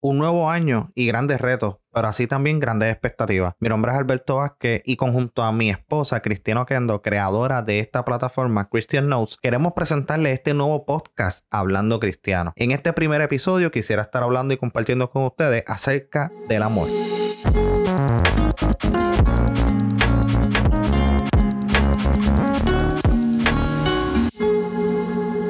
un nuevo año y grandes retos, pero así también grandes expectativas. Mi nombre es Alberto Vázquez y conjunto a mi esposa Cristiano Kendo, creadora de esta plataforma Christian Notes, queremos presentarle este nuevo podcast Hablando Cristiano. En este primer episodio quisiera estar hablando y compartiendo con ustedes acerca del amor.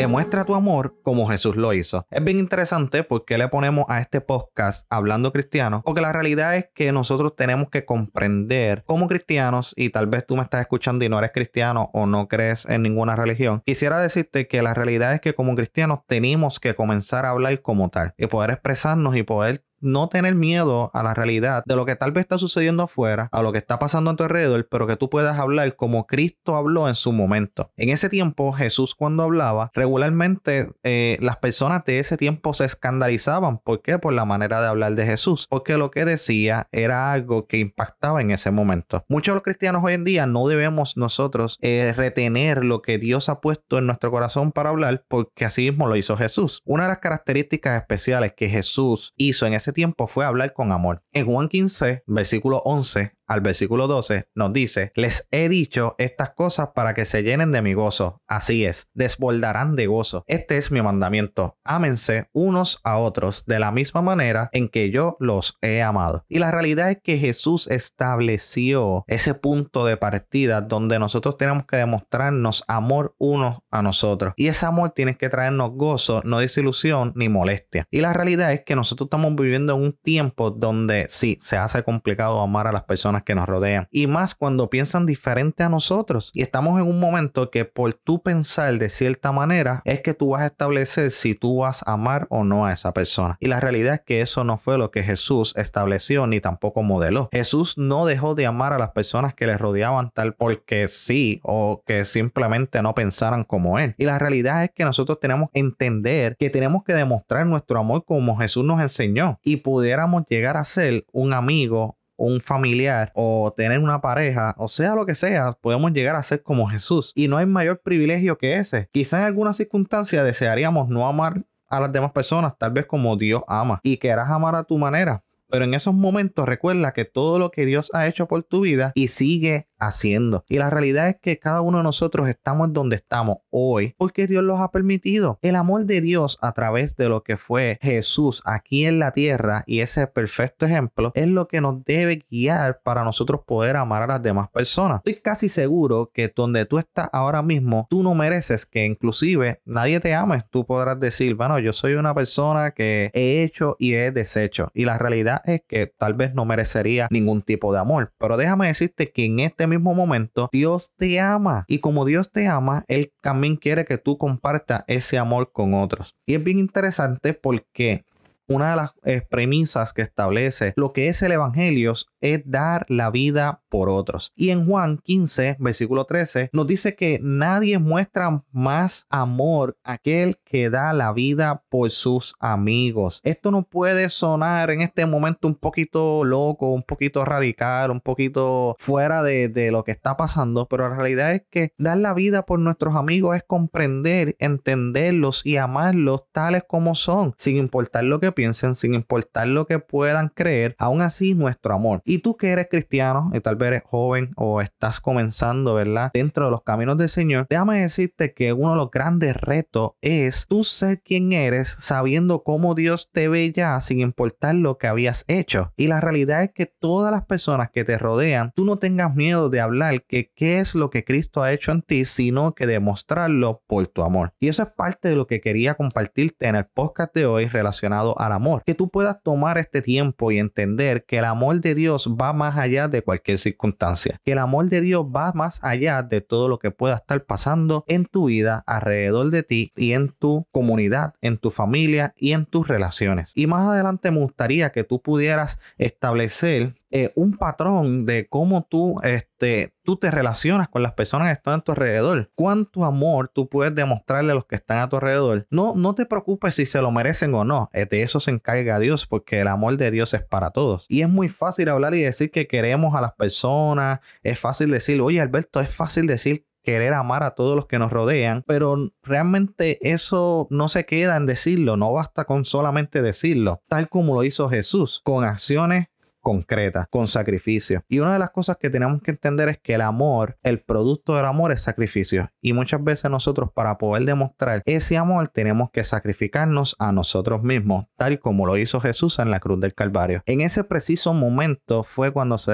Demuestra tu amor como Jesús lo hizo. Es bien interesante porque le ponemos a este podcast hablando cristiano, porque la realidad es que nosotros tenemos que comprender como cristianos, y tal vez tú me estás escuchando y no eres cristiano o no crees en ninguna religión, quisiera decirte que la realidad es que como cristianos tenemos que comenzar a hablar como tal y poder expresarnos y poder no tener miedo a la realidad de lo que tal vez está sucediendo afuera, a lo que está pasando a tu alrededor, pero que tú puedas hablar como Cristo habló en su momento. En ese tiempo, Jesús cuando hablaba, regularmente eh, las personas de ese tiempo se escandalizaban. ¿Por qué? Por la manera de hablar de Jesús. Porque lo que decía era algo que impactaba en ese momento. Muchos de los cristianos hoy en día no debemos nosotros eh, retener lo que Dios ha puesto en nuestro corazón para hablar, porque así mismo lo hizo Jesús. Una de las características especiales que Jesús hizo en ese tiempo fue hablar con amor. En Juan 15, versículo 11, al versículo 12 nos dice, les he dicho estas cosas para que se llenen de mi gozo. Así es, desbordarán de gozo. Este es mi mandamiento. Ámense unos a otros de la misma manera en que yo los he amado. Y la realidad es que Jesús estableció ese punto de partida donde nosotros tenemos que demostrarnos amor unos a nosotros. Y ese amor tiene que traernos gozo, no desilusión ni molestia. Y la realidad es que nosotros estamos viviendo en un tiempo donde sí, se hace complicado amar a las personas que nos rodean. Y más cuando piensan diferente a nosotros. Y estamos en un momento que por tu pensar de cierta manera es que tú vas a establecer si tú vas a amar o no a esa persona. Y la realidad es que eso no fue lo que Jesús estableció ni tampoco modeló. Jesús no dejó de amar a las personas que le rodeaban tal porque sí o que simplemente no pensaran como él. Y la realidad es que nosotros tenemos que entender que tenemos que demostrar nuestro amor como Jesús nos enseñó y pudiéramos llegar a ser un amigo un familiar o tener una pareja, o sea lo que sea, podemos llegar a ser como Jesús. Y no hay mayor privilegio que ese. Quizá en alguna circunstancia desearíamos no amar a las demás personas, tal vez como Dios ama, y querrás amar a tu manera. Pero en esos momentos recuerda que todo lo que Dios ha hecho por tu vida y sigue haciendo. Y la realidad es que cada uno de nosotros estamos donde estamos hoy porque Dios los ha permitido. El amor de Dios a través de lo que fue Jesús aquí en la tierra y ese perfecto ejemplo es lo que nos debe guiar para nosotros poder amar a las demás personas. Estoy casi seguro que donde tú estás ahora mismo, tú no mereces que inclusive nadie te ame. Tú podrás decir, bueno, yo soy una persona que he hecho y he deshecho. Y la realidad es que tal vez no merecería ningún tipo de amor. Pero déjame decirte que en este mismo momento, Dios te ama. Y como Dios te ama, Él también quiere que tú compartas ese amor con otros. Y es bien interesante porque una de las eh, premisas que establece lo que es el Evangelio es dar la vida por otros. Y en Juan 15, versículo 13, nos dice que nadie muestra más amor aquel que da la vida por sus amigos. Esto no puede sonar en este momento un poquito loco, un poquito radical, un poquito fuera de, de lo que está pasando, pero la realidad es que dar la vida por nuestros amigos es comprender, entenderlos y amarlos tales como son, sin importar lo que piensen, sin importar lo que puedan creer, aún así nuestro amor. Y tú que eres cristiano y tal vez eres joven o estás comenzando, ¿verdad? Dentro de los caminos del Señor, déjame decirte que uno de los grandes retos es tú ser quien eres sabiendo cómo Dios te ve ya sin importar lo que habías hecho. Y la realidad es que todas las personas que te rodean, tú no tengas miedo de hablar que qué es lo que Cristo ha hecho en ti, sino que demostrarlo por tu amor. Y eso es parte de lo que quería compartirte en el podcast de hoy relacionado al amor. Que tú puedas tomar este tiempo y entender que el amor de Dios va más allá de cualquier circunstancia, que el amor de Dios va más allá de todo lo que pueda estar pasando en tu vida, alrededor de ti y en tu comunidad, en tu familia y en tus relaciones. Y más adelante me gustaría que tú pudieras establecer eh, un patrón de cómo tú, este, tú te relacionas con las personas que están a tu alrededor. Cuánto amor tú puedes demostrarle a los que están a tu alrededor. No, no te preocupes si se lo merecen o no. Eh, de eso se encarga Dios porque el amor de Dios es para todos. Y es muy fácil hablar y decir que queremos a las personas. Es fácil decir, oye Alberto, es fácil decir querer amar a todos los que nos rodean, pero realmente eso no se queda en decirlo, no basta con solamente decirlo, tal como lo hizo Jesús, con acciones concreta, con sacrificio. Y una de las cosas que tenemos que entender es que el amor, el producto del amor es sacrificio. Y muchas veces nosotros para poder demostrar ese amor tenemos que sacrificarnos a nosotros mismos, tal como lo hizo Jesús en la cruz del Calvario. En ese preciso momento fue cuando se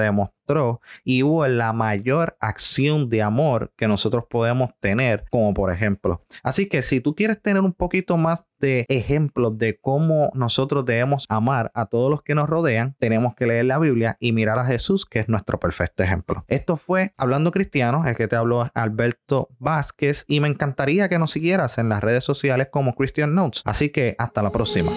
y hubo la mayor acción de amor que nosotros podemos tener, como por ejemplo. Así que si tú quieres tener un poquito más de ejemplos de cómo nosotros debemos amar a todos los que nos rodean, tenemos que leer la Biblia y mirar a Jesús, que es nuestro perfecto ejemplo. Esto fue Hablando Cristiano, el que te habló Alberto Vázquez, y me encantaría que nos siguieras en las redes sociales como Christian Notes. Así que hasta la próxima.